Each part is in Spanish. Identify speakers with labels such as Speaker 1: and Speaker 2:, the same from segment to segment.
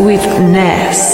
Speaker 1: with Ness.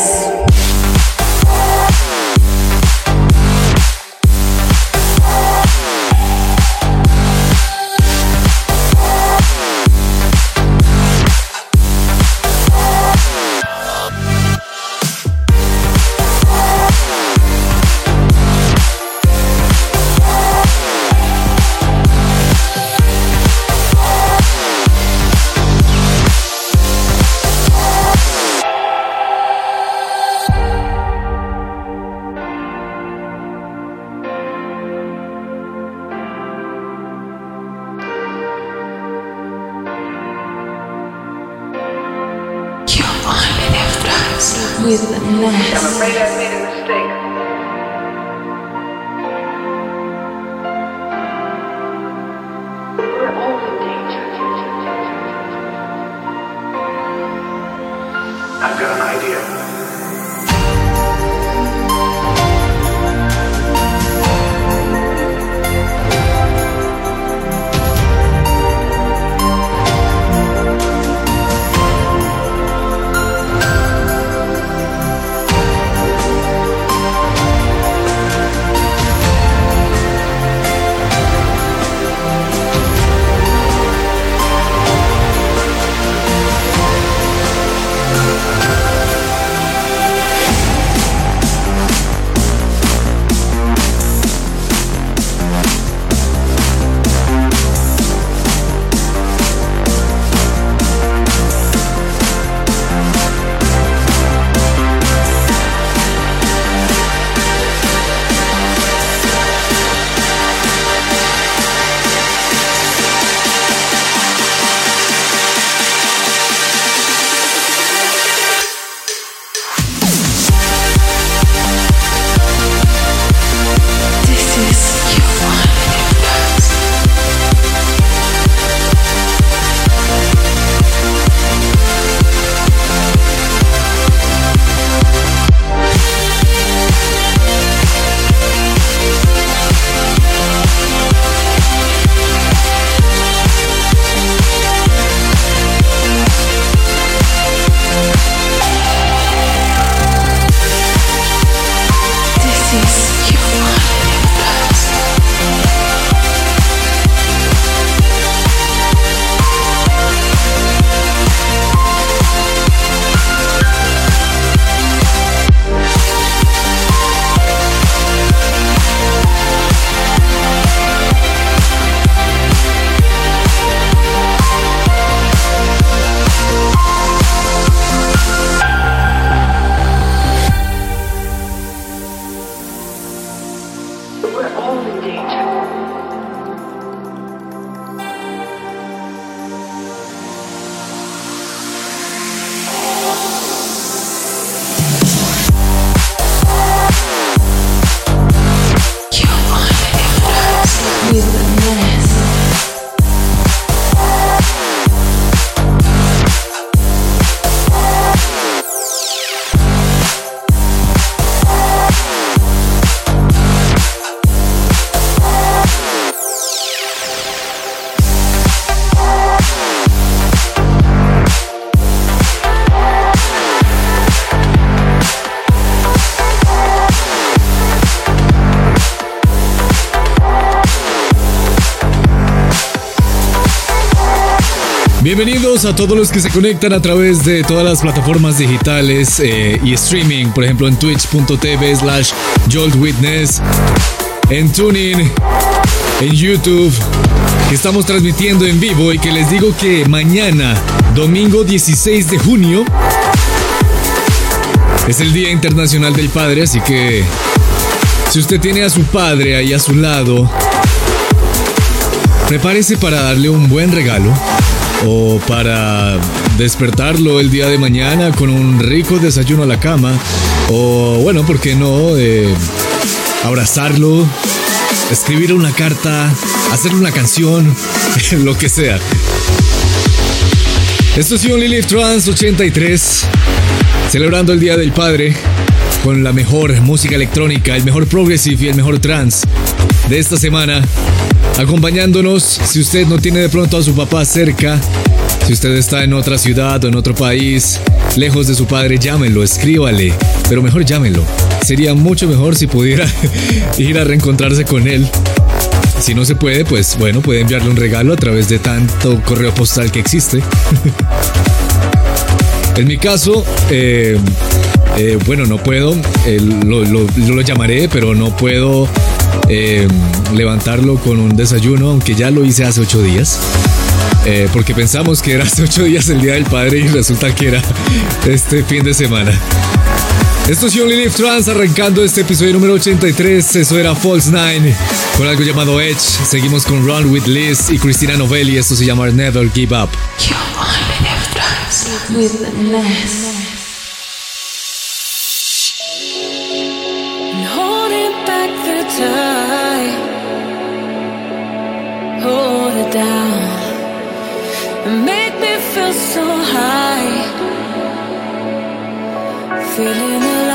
Speaker 2: Bienvenidos a todos los que se conectan a través de todas las plataformas digitales eh, y streaming, por ejemplo en twitch.tv slash joltwitness, en Tuning, en YouTube, que estamos transmitiendo en vivo y que les digo que mañana, domingo 16 de junio, es el Día Internacional del Padre, así que si usted tiene a su padre ahí a su lado, prepárese para darle un buen regalo o para despertarlo el día de mañana con un rico desayuno a la cama o bueno, ¿por qué no? Eh, abrazarlo, escribir una carta, hacerle una canción, lo que sea. Esto es Only Live Trans 83, celebrando el Día del Padre con la mejor música electrónica, el mejor progressive y el mejor trance de esta semana acompañándonos. Si usted no tiene de pronto a su papá cerca, Si usted está en otra ciudad o en otro país, lejos de su padre, llámenlo, escríbale, pero mejor llámenlo. Sería mucho mejor si pudiera ir a reencontrarse con él. Si no se puede, pues bueno, puede enviarle un regalo a través de tanto correo postal que existe. en mi caso, eh, eh, bueno, no puedo, eh, lo, lo, llamaré, pero no puedo levantarlo con un desayuno, aunque ya lo hice hace ocho días. porque pensamos que era hace ocho días el Día del Padre y resulta que era este fin de semana. Esto es Only Live Trans arrancando este episodio número 83. Eso era False Nine con algo llamado Edge. Seguimos con Run with Liz y Cristina Novelli. Esto se llama Never Give Up.
Speaker 1: You only live trans with Time. Hold it down. Make me feel so high. Feeling Beneath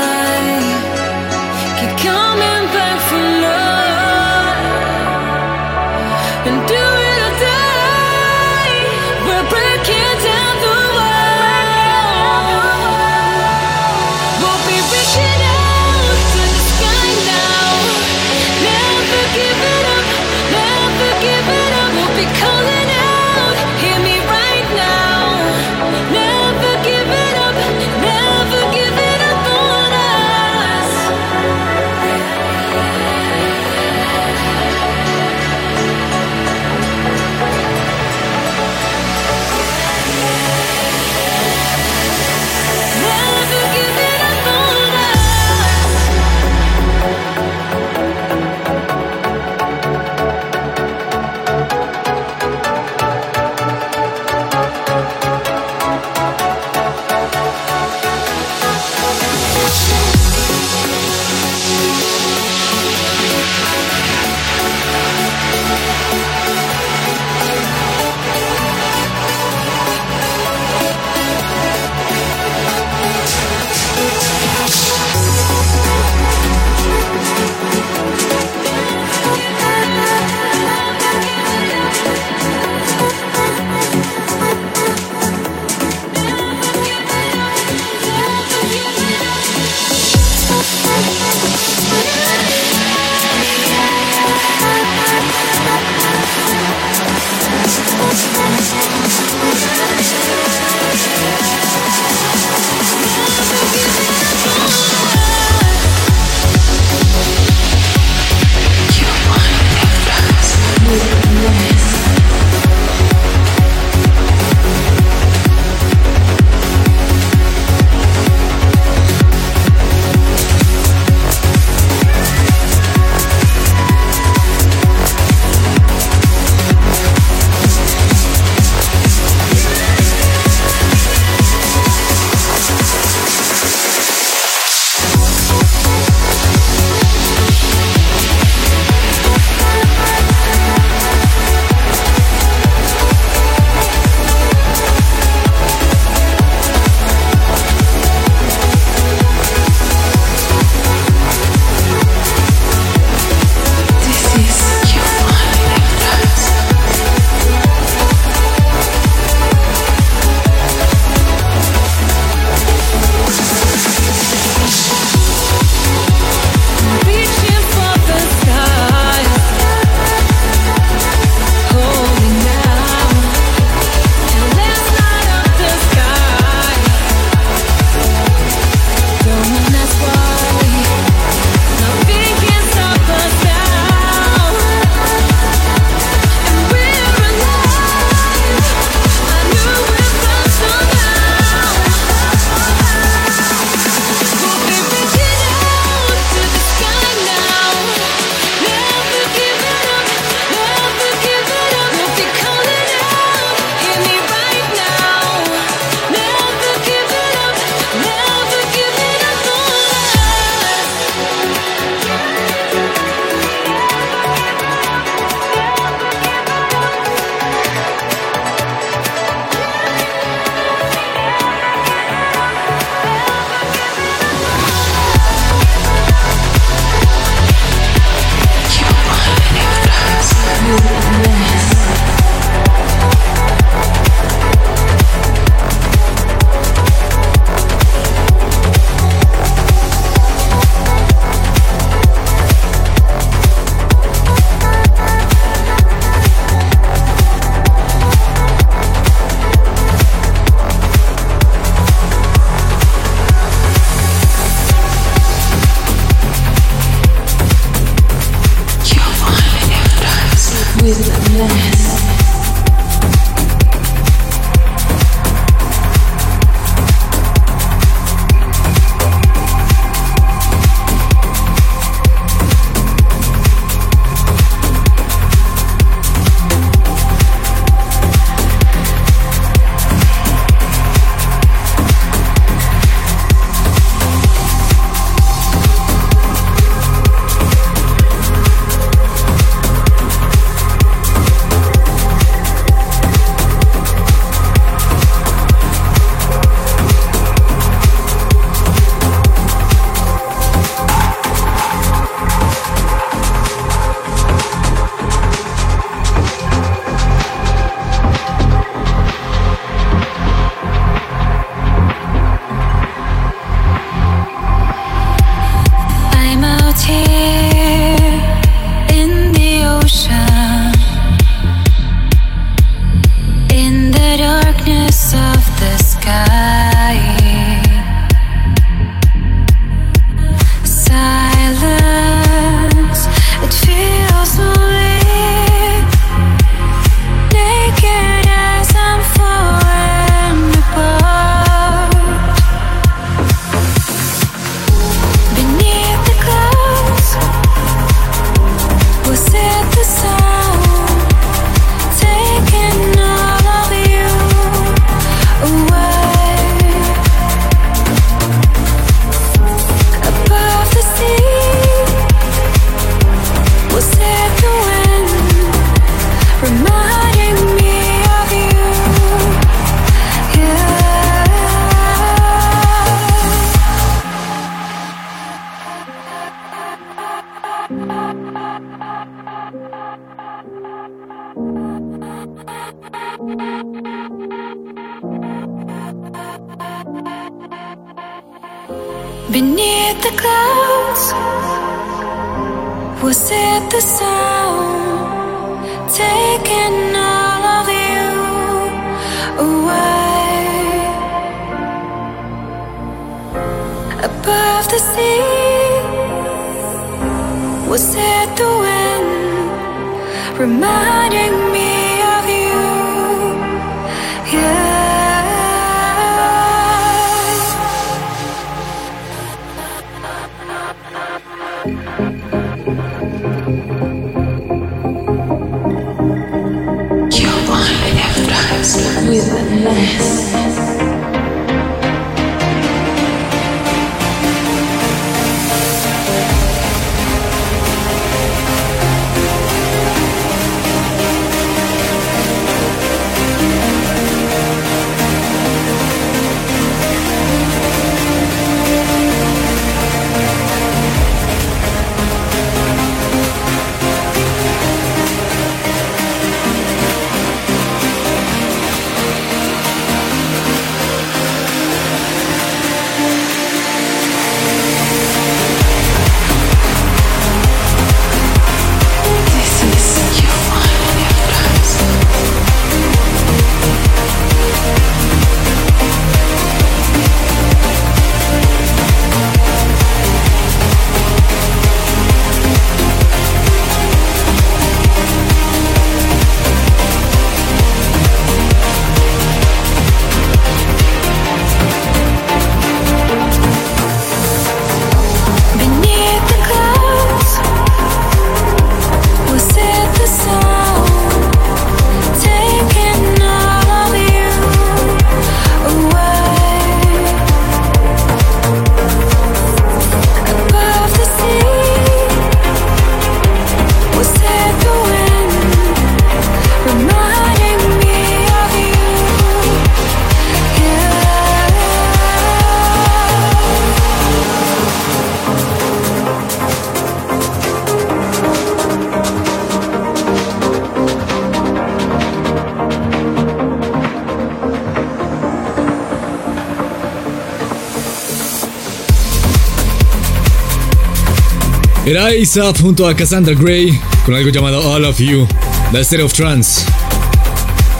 Speaker 2: Era ASAP junto a Cassandra Gray con algo llamado All of You, The State of Trance.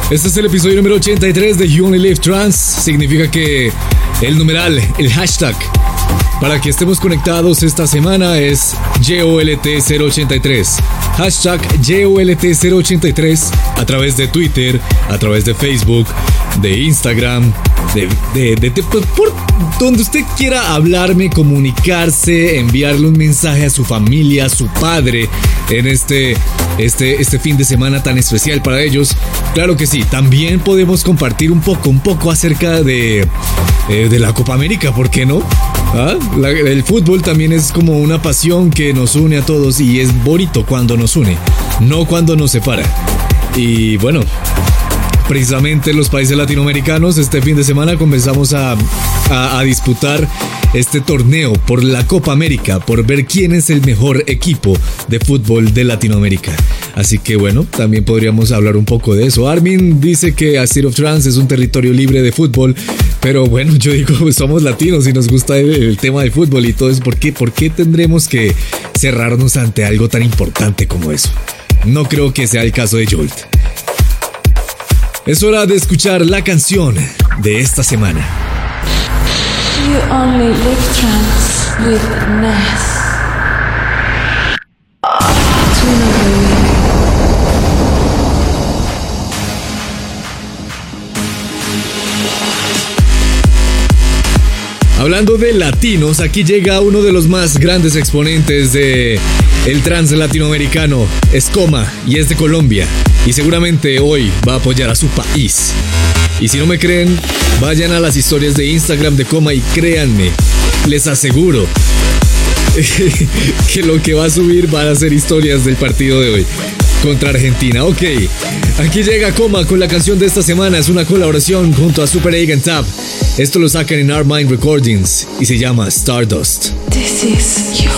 Speaker 2: Este es el episodio número 83 de You Only Live Trance. Significa que el numeral, el hashtag para que estemos conectados esta semana es JOLT083. Hashtag JOLT083 a través de Twitter, a través de Facebook, de Instagram, de, de- de- de- por, por donde usted quiera hablarme, comunicarse, enviarle un mensaje a su familia, a su padre en este, este, este fin de semana tan especial para ellos. Claro que sí, también podemos compartir un poco, un poco acerca de, eh, de la Copa América, ¿por qué no? ¿Ah? El fútbol también es como una pasión que nos une a todos y es bonito cuando nos une, no cuando nos separa. Y bueno, precisamente en los países latinoamericanos, este fin de semana comenzamos a, a- disputar este torneo por la Copa América, por ver quién es el mejor equipo de fútbol de Latinoamérica. Así que bueno, también podríamos hablar un poco de eso. Armin dice que a of Trance es un territorio libre de fútbol, pero bueno, yo digo, pues somos latinos y nos gusta el, el tema del fútbol y todo eso. ¿Por qué? ¿Por qué tendremos que cerrarnos ante algo tan importante como eso? No creo que sea el caso de Jolt. Es hora de escuchar la canción de esta semana. Hablando de latinos, aquí llega uno de los más grandes exponentes de el trans latinoamericano, es Coma y es de Colombia y seguramente hoy va a apoyar a su país. Y si no me creen, vayan a las historias de Instagram de Coma y créanme, les aseguro que lo que va a subir van a ser historias del partido de hoy contra Argentina. Ok, aquí llega Coma con la canción de esta semana. Es una colaboración junto a Super Egg and Tap. Esto lo sacan en Our Mind Recordings y se llama Stardust.
Speaker 3: This is your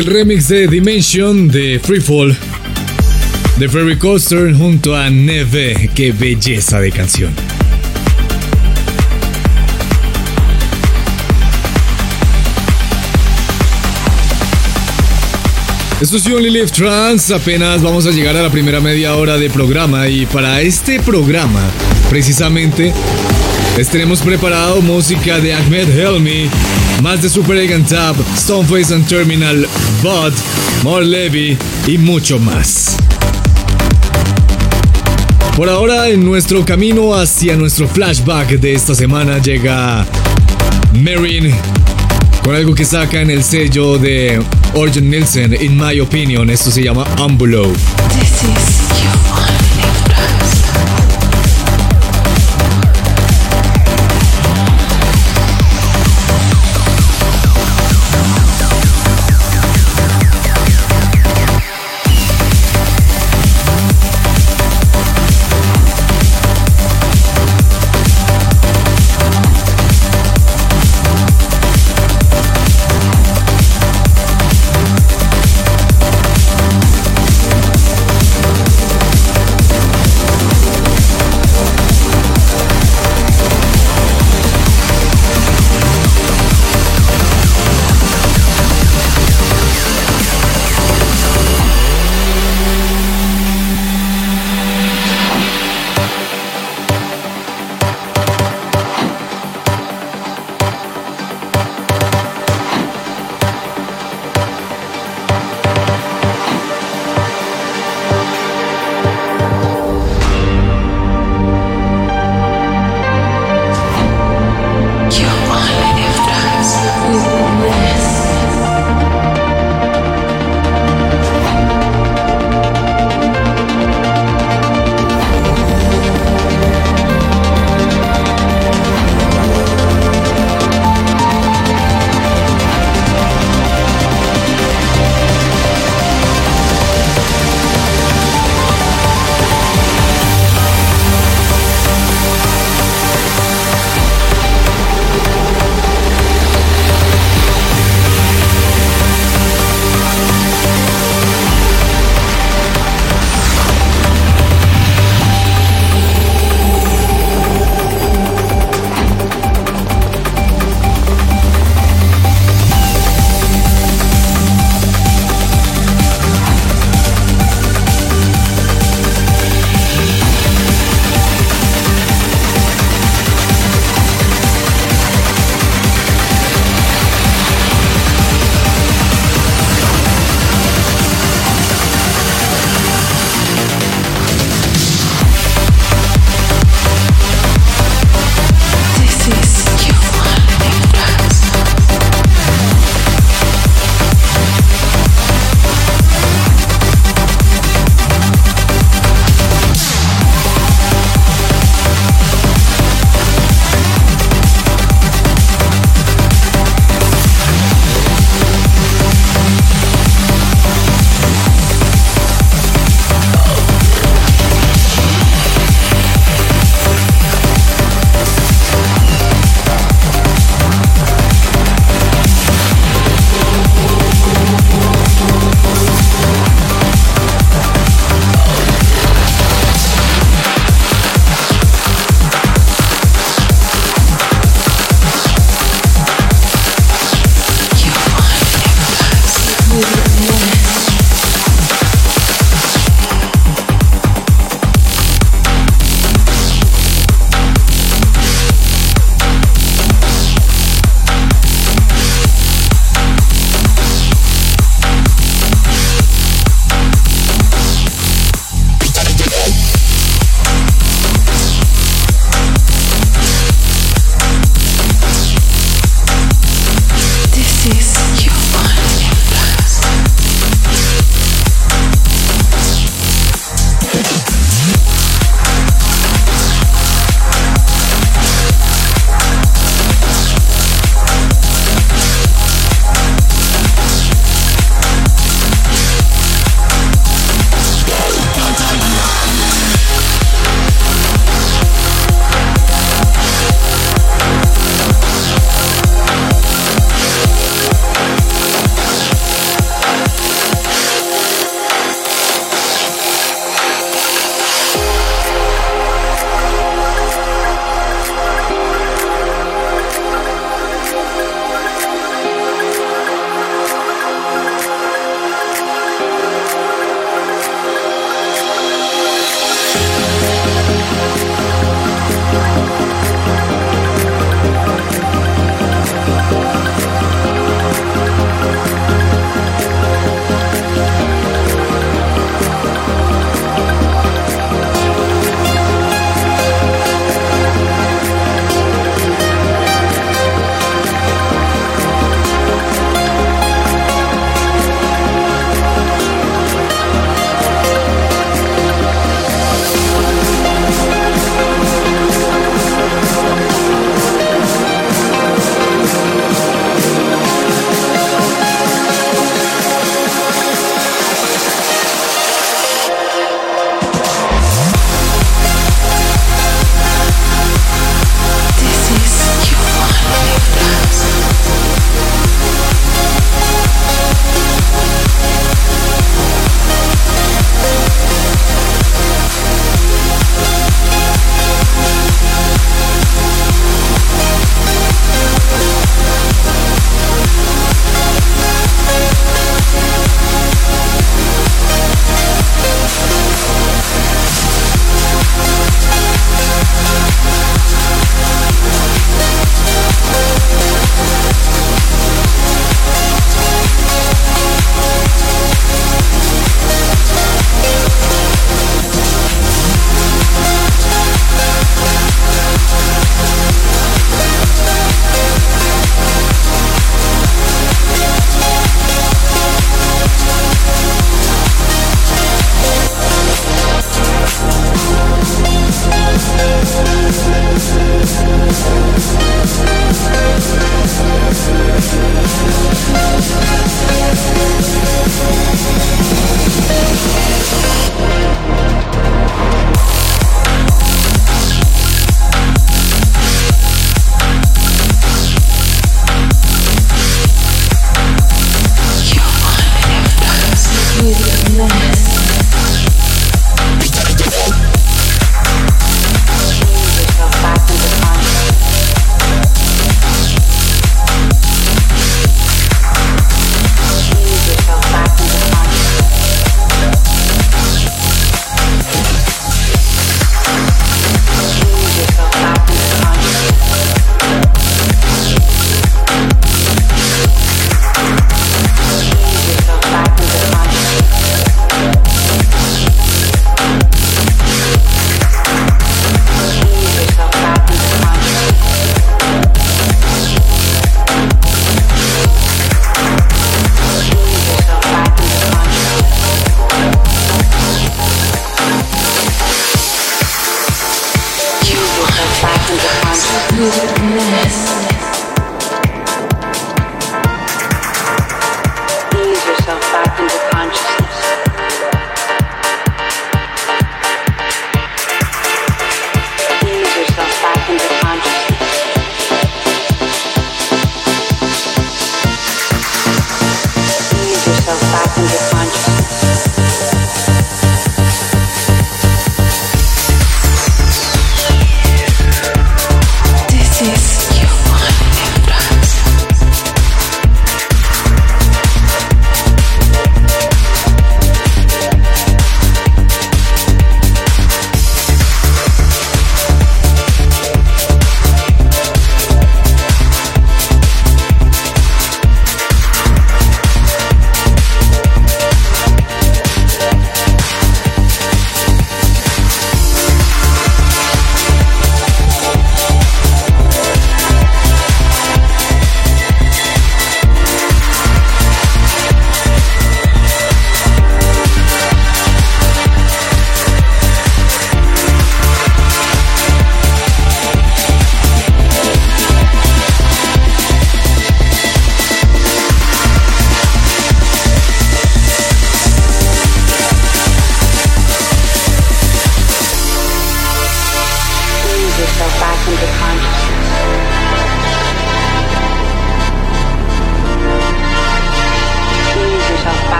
Speaker 2: el remix de Dimension de Freefall de Ferry Coaster junto a Neve. Qué belleza de canción. Esto es Only Live Trans, apenas vamos a llegar a la primera media hora de programa y para este programa, precisamente, les tenemos preparado música de Ahmed Helmi, más de Super Egan Tab, Stoneface and Terminal, Bud, More Levy y mucho más. Por ahora, en nuestro camino hacia nuestro flashback de esta semana llega Marin con algo que saca en el sello de Orjan Nielsen, in my opinion, esto se llama Ambulo.
Speaker 3: This is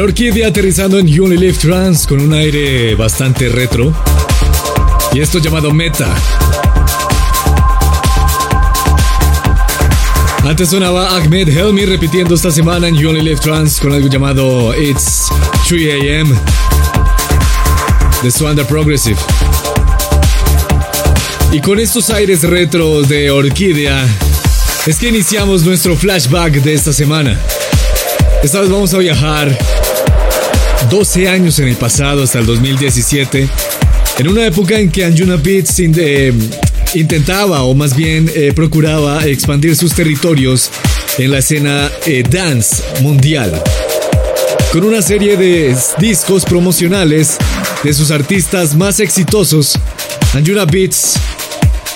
Speaker 2: Orquídea aterrizando en Only Trans con un aire bastante retro. Y esto llamado Meta. Antes sonaba Ahmed Helmi repitiendo esta semana en You Only Live Trans con algo llamado It's 3 AM de Swanda Progressive. Y con estos aires retros de Orquídea, es que iniciamos nuestro flashback de esta semana. Esta vez vamos a viajar 12 años en el pasado hasta el 2017, en una época en que Anjuna Beats eh, intentaba o más bien eh, procuraba expandir sus territorios en la escena eh, dance mundial. Con una serie de discos promocionales de sus artistas más exitosos, Anjuna Beats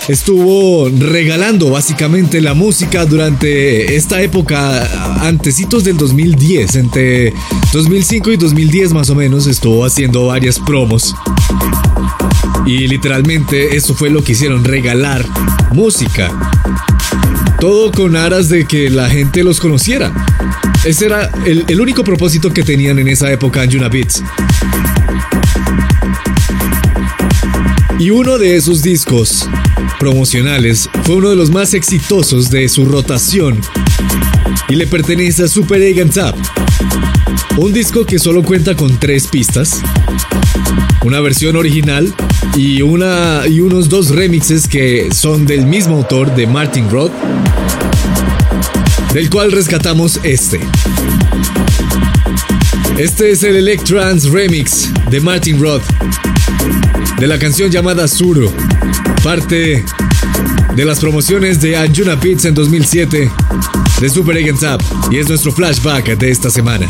Speaker 2: estuvo regalando básicamente la música durante esta época, antecitos del 2010, entre 2005 y 2010 más o menos, estuvo haciendo varias promos. Y literalmente eso fue lo que hicieron, regalar música. Todo con aras de que la gente los conociera. Ese era el, único propósito que tenían en esa época en Yuna Beats. Y uno de esos discos promocionales fue uno de los más exitosos de su rotación y le pertenece a Super Egan Tap. Un disco que solo cuenta con tres pistas, una versión original y, una, y unos dos remixes que son del mismo autor de Martin Roth, del cual rescatamos este. Este es el Electrans Remix de Martin Roth de la canción llamada Suro, parte de las promociones de Anjuna Pizza en 2007 de Super Egg Up y es nuestro flashback de esta semana.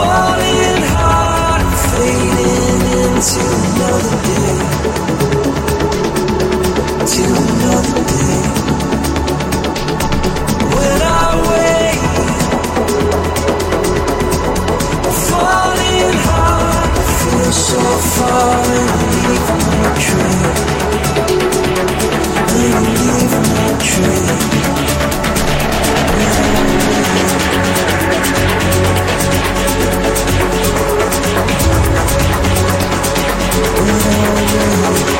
Speaker 4: falling hard, fading into another day. Another day. When I wake, falling hard, I feel so far leave my trail. Leave my trail.
Speaker 2: Música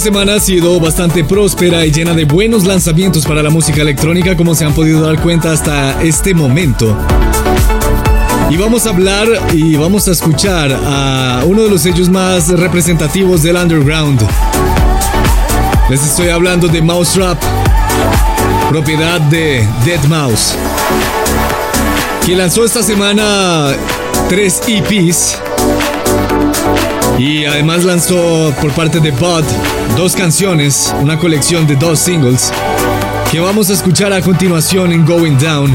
Speaker 2: Esta semana ha sido bastante próspera y llena de buenos lanzamientos para la música electrónica, como se han podido dar cuenta hasta este momento. Y vamos a hablar y vamos a escuchar a uno de los sellos más representativos del underground. Les estoy hablando de Mouse Rap, propiedad de Dead Mouse, que lanzó esta semana tres EPs y además lanzó por parte de Bud dos canciones, una colección de dos singles que vamos a escuchar a continuación en Going Down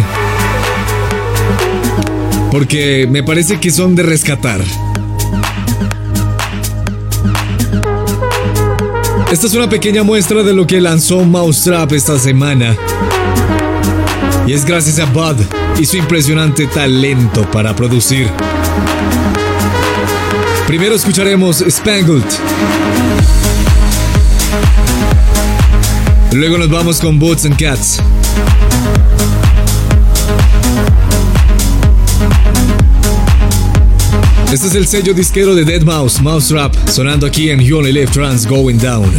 Speaker 2: porque me parece que son de rescatar. Esta es una pequeña muestra de lo que lanzó Mousetrap esta semana. Y es gracias a Bud y su impresionante talento para producir. Primero escucharemos Spangled. Luego nos vamos con Boots and Cats. Este es el sello disquero de Dead Mouse, Mouse Rap, sonando aquí en You Only Live Trans Going Down.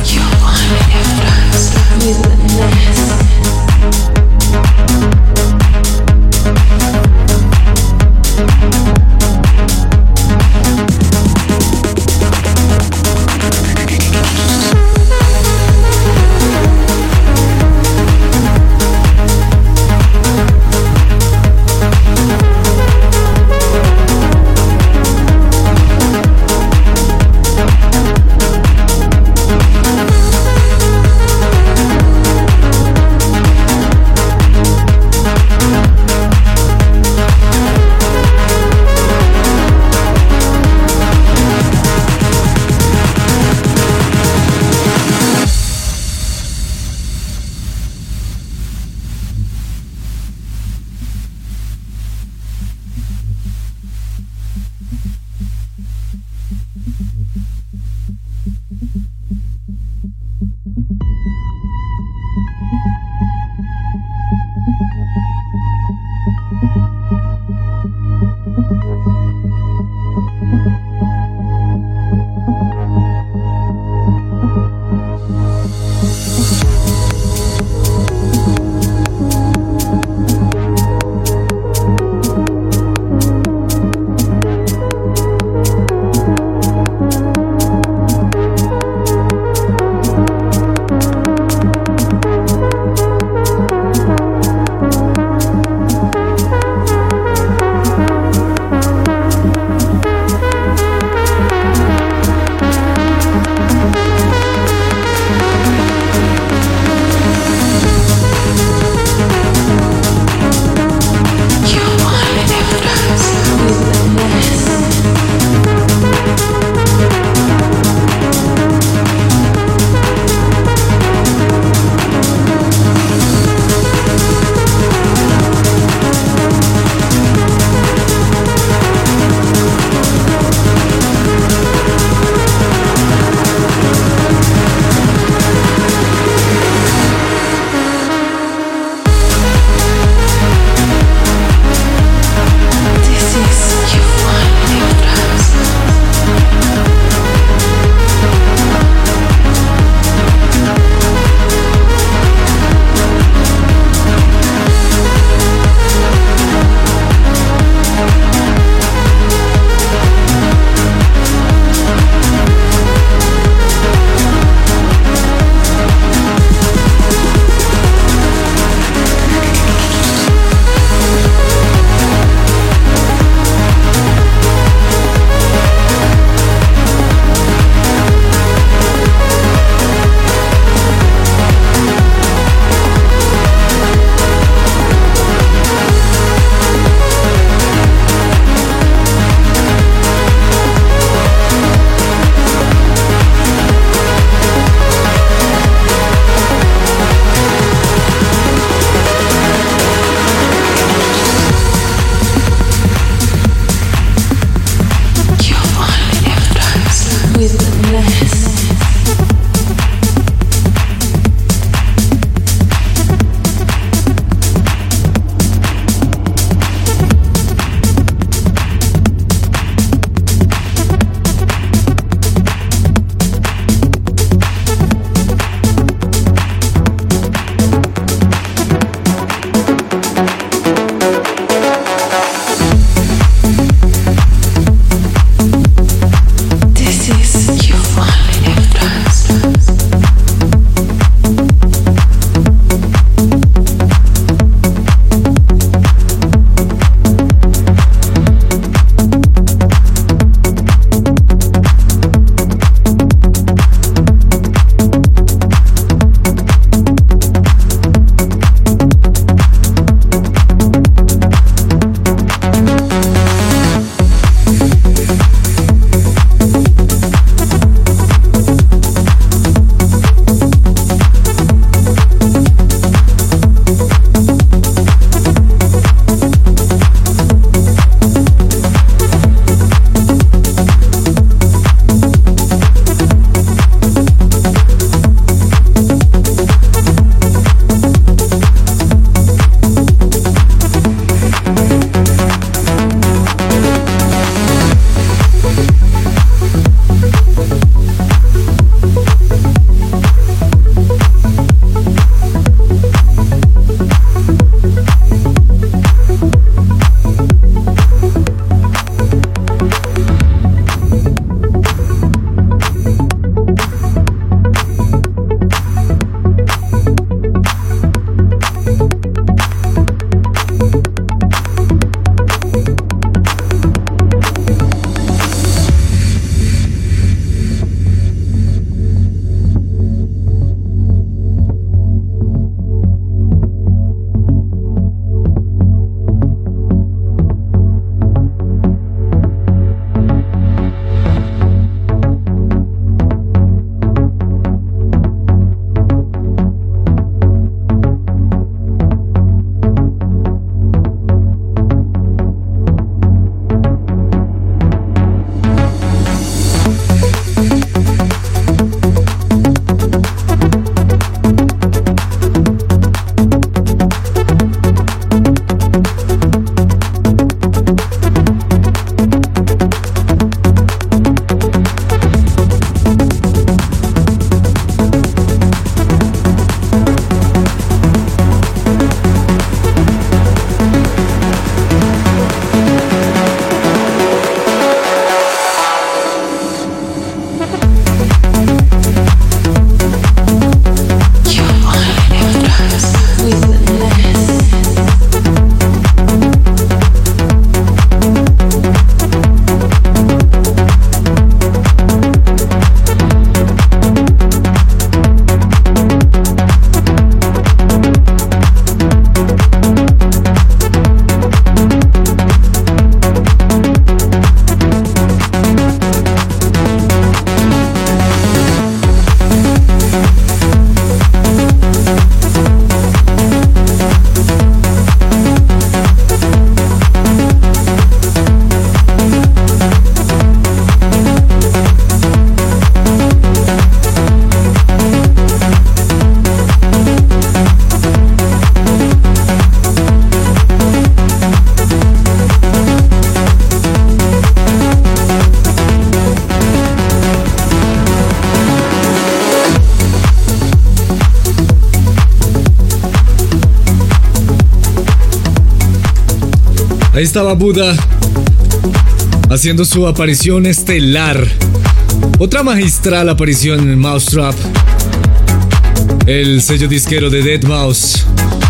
Speaker 2: Estaba Buda haciendo su aparición estelar. Otra magistral aparición en Mousetrap. El sello disquero de Dead Mouse.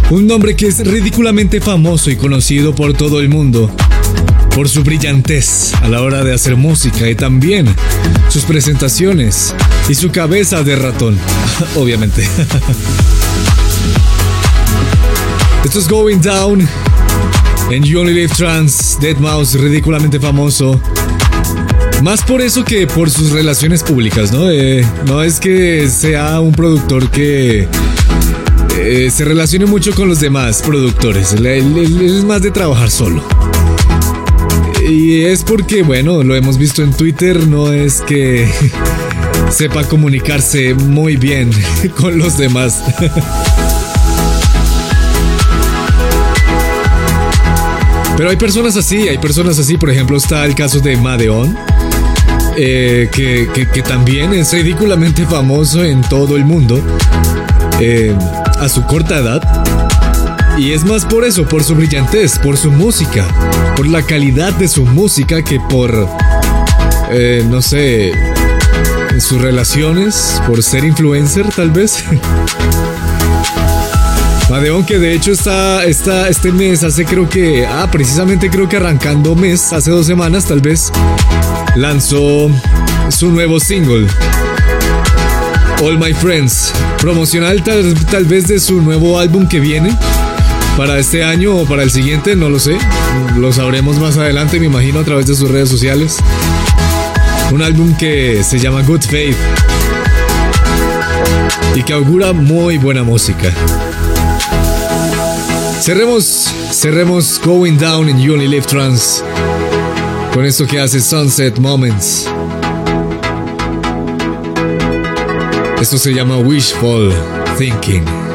Speaker 2: Un nombre que es ridículamente famoso y conocido por todo el mundo. Por su brillantez a la hora de hacer música y también sus presentaciones y su cabeza de ratón, obviamente. Esto es Going Down en You Only Live Trans, Dead Mouse, ridículamente famoso. Más por eso que por sus relaciones públicas, ¿no? Eh, no es que sea un productor que eh, se relacione mucho con los demás productores. Es más de trabajar solo. Y es porque, bueno, lo hemos visto en Twitter, no es que sepa comunicarse muy bien con los demás. Pero hay personas así, hay personas así, por ejemplo está el caso de Madeon, eh, que, también es ridículamente famoso en todo el mundo eh, a su corta edad. Y es más por eso, por su brillantez, por su música, por la calidad de su música que por, eh, no sé, sus relaciones, por ser influencer tal vez. Madeon que de hecho está, está este mes, hace creo que, ah, precisamente creo que arrancando mes, hace dos semanas tal vez, lanzó su nuevo single, All My Friends, promocional tal, tal vez de su nuevo álbum que viene. Para este año o para el siguiente, no lo sé. Lo sabremos más adelante, me imagino, a través de sus redes sociales. Un álbum que se llama Good Faith y que augura muy buena música. Cerremos, cerremos Going Down in You Only Live Trans con esto que hace Sunset Moments. Esto se llama Wishful Thinking.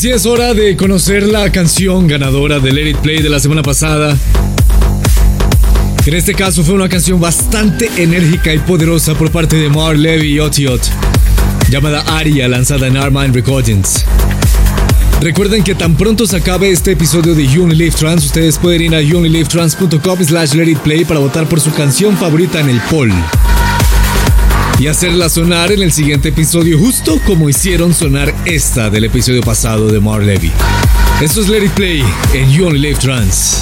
Speaker 2: Así es hora de conocer la canción ganadora del Let It Play de la semana pasada. En este caso fue una canción bastante enérgica y poderosa por parte de Mar Levy y Otiot, llamada Aria, lanzada en Armine Recordings. Recuerden que tan pronto se acabe este episodio de You Live Trans, ustedes pueden ir a younglivetrans.com slash let it play para votar por su canción favorita en el poll. Y hacerla sonar en el siguiente episodio, justo como hicieron sonar esta del episodio pasado de Mar Levy. Esto es Let It Play en You Only Live Trans.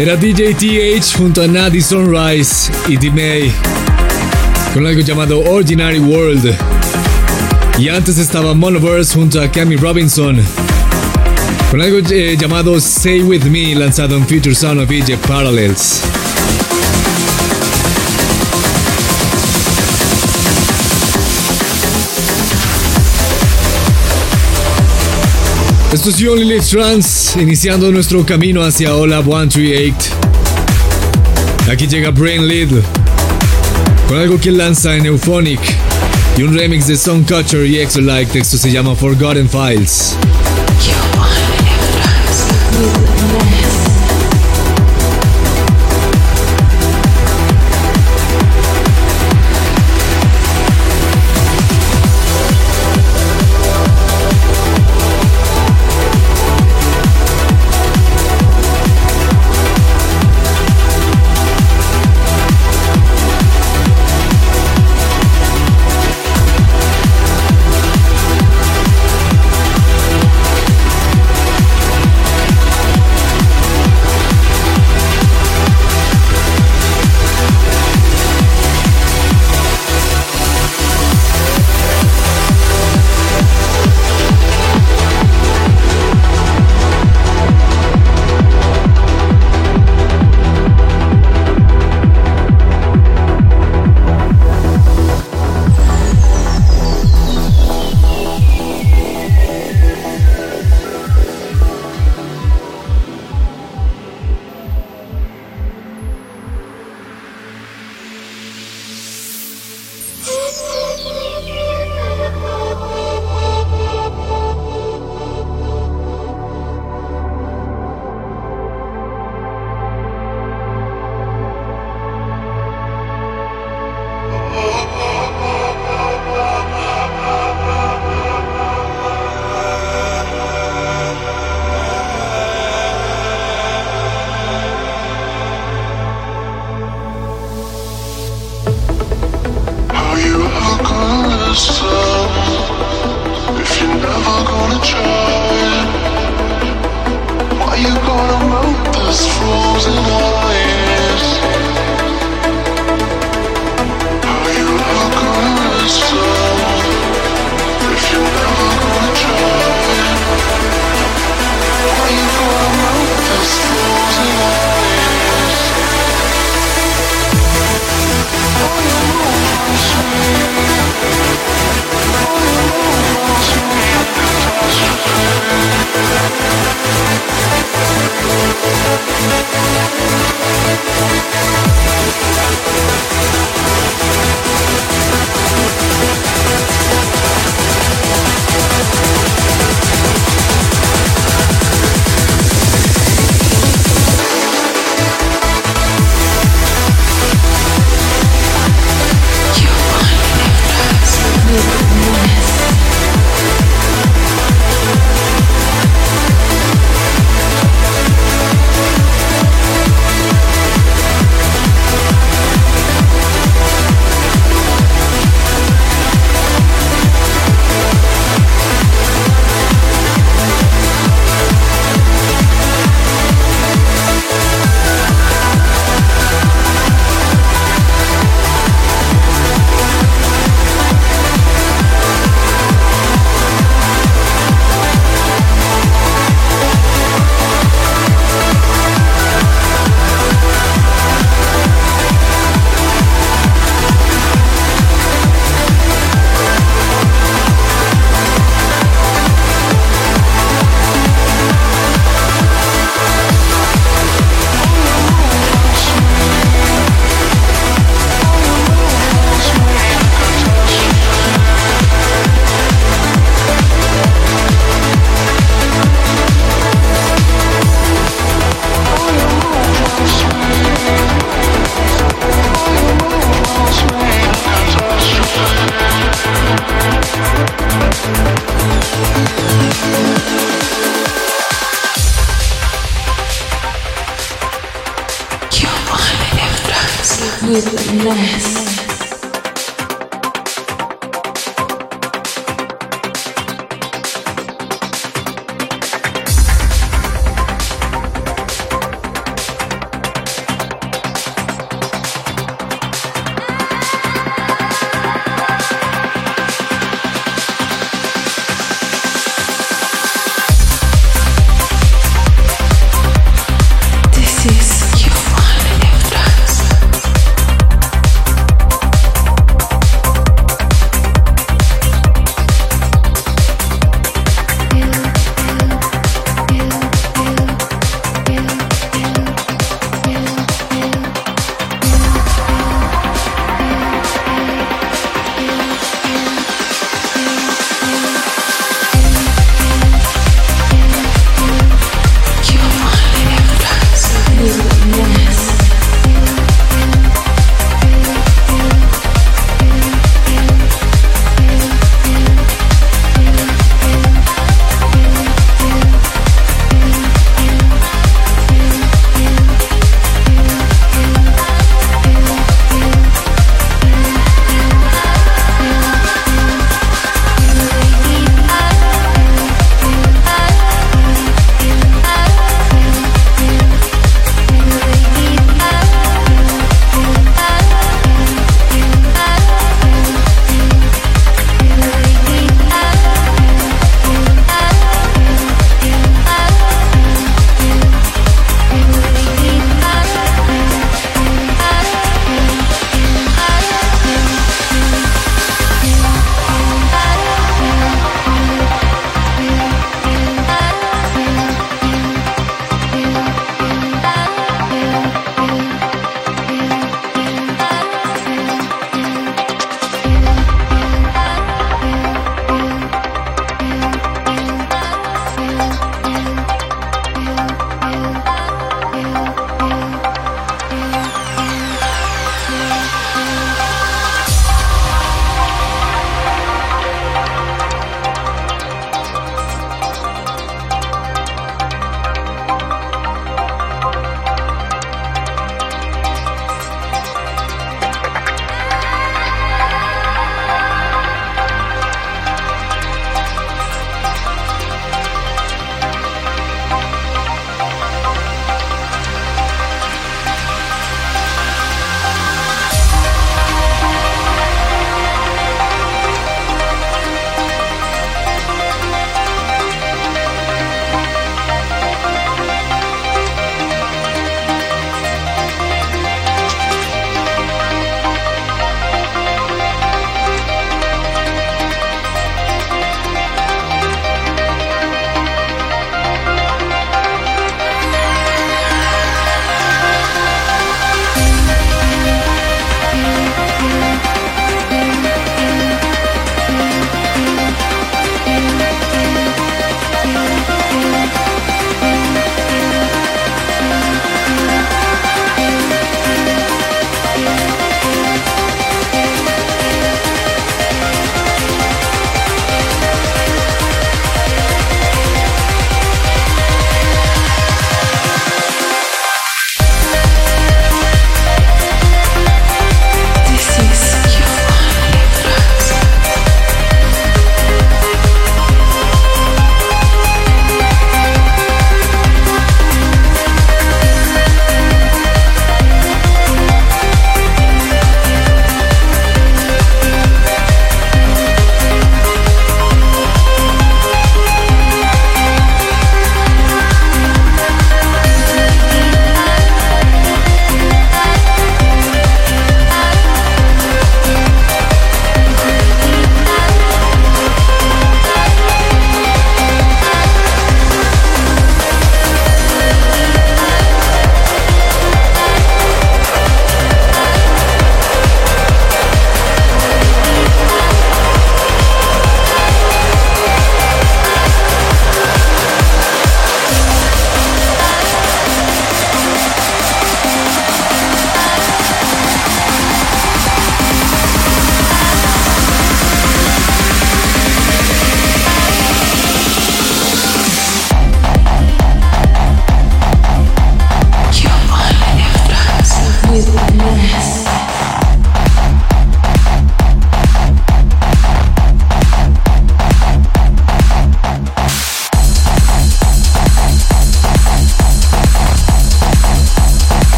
Speaker 2: Era DJ TH junto a Natty Sunrise y D-May con algo llamado Ordinary World. Y antes estaba Monoverse junto a Cami Robinson con algo eh, llamado Say With Me lanzado en Future Sound of Egypt Parallels. Esto es You Only Live Trans, iniciando nuestro camino hacia Olab 138. Aquí llega Brain Lead con algo que lanza en Euphonic y un remix de Song Culture y Extra Like. Texto se llama Forgotten Files.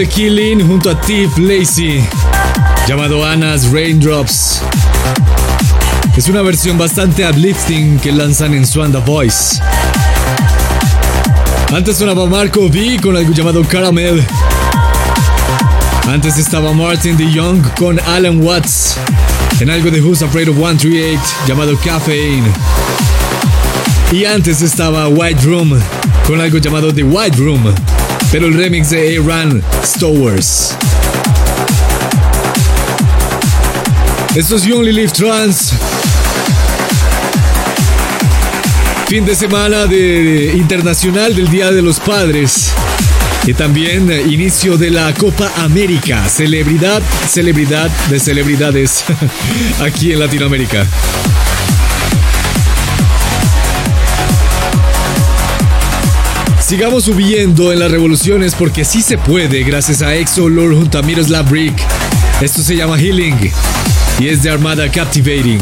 Speaker 2: De Killing junto a Tiff Lacey, llamado Anna's Raindrops. Es una versión bastante uplifting que lanzan en Swan The Voice. Antes sonaba Marco V con algo llamado Caramel. Antes estaba Martin DeYoung con Alan Watts en algo de Who's Afraid of 138 llamado Caffeine. Y antes estaba White Room con algo llamado The White Room, pero el remix de Aaron Stowers. Esto es You Only Live Trans. Fin de semana de internacional del Día de los Padres. Y también inicio de la Copa América. Celebridad, celebridad de celebridades aquí en Latinoamérica. Sigamos subiendo en las revoluciones porque sí se puede gracias a Exo Lord junto a Miroslav Brick. Esto se llama Healing y es de Armada Captivating.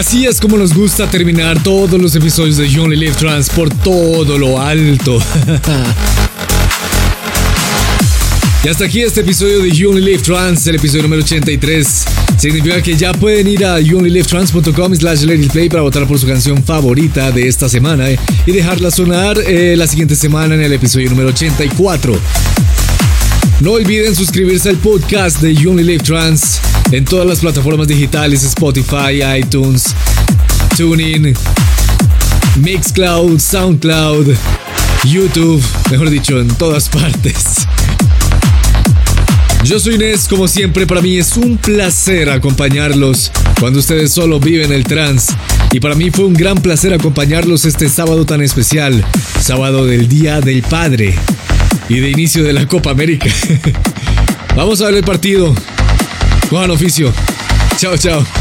Speaker 2: Así es como nos gusta terminar todos los episodios de Only Live Trans por todo lo alto. y hasta aquí este episodio de You Only Live Trans, el episodio número 83. Significa que ya pueden ir a youonlylivetrans.com slash play para votar por su canción favorita de esta semana eh, y dejarla sonar eh, la siguiente semana en el episodio número 84. No olviden suscribirse al podcast de You Only Live Trans en todas las plataformas digitales Spotify, iTunes, TuneIn, Mixcloud, SoundCloud, YouTube, mejor dicho, en todas partes. Yo soy Inés, como siempre, para mí es un placer acompañarlos cuando ustedes solo viven el trans. Y para mí fue un gran placer acompañarlos este sábado tan especial, sábado del Día del Padre y de inicio de la Copa América. Vamos a ver el partido. Juan Oficio. Chao, chao.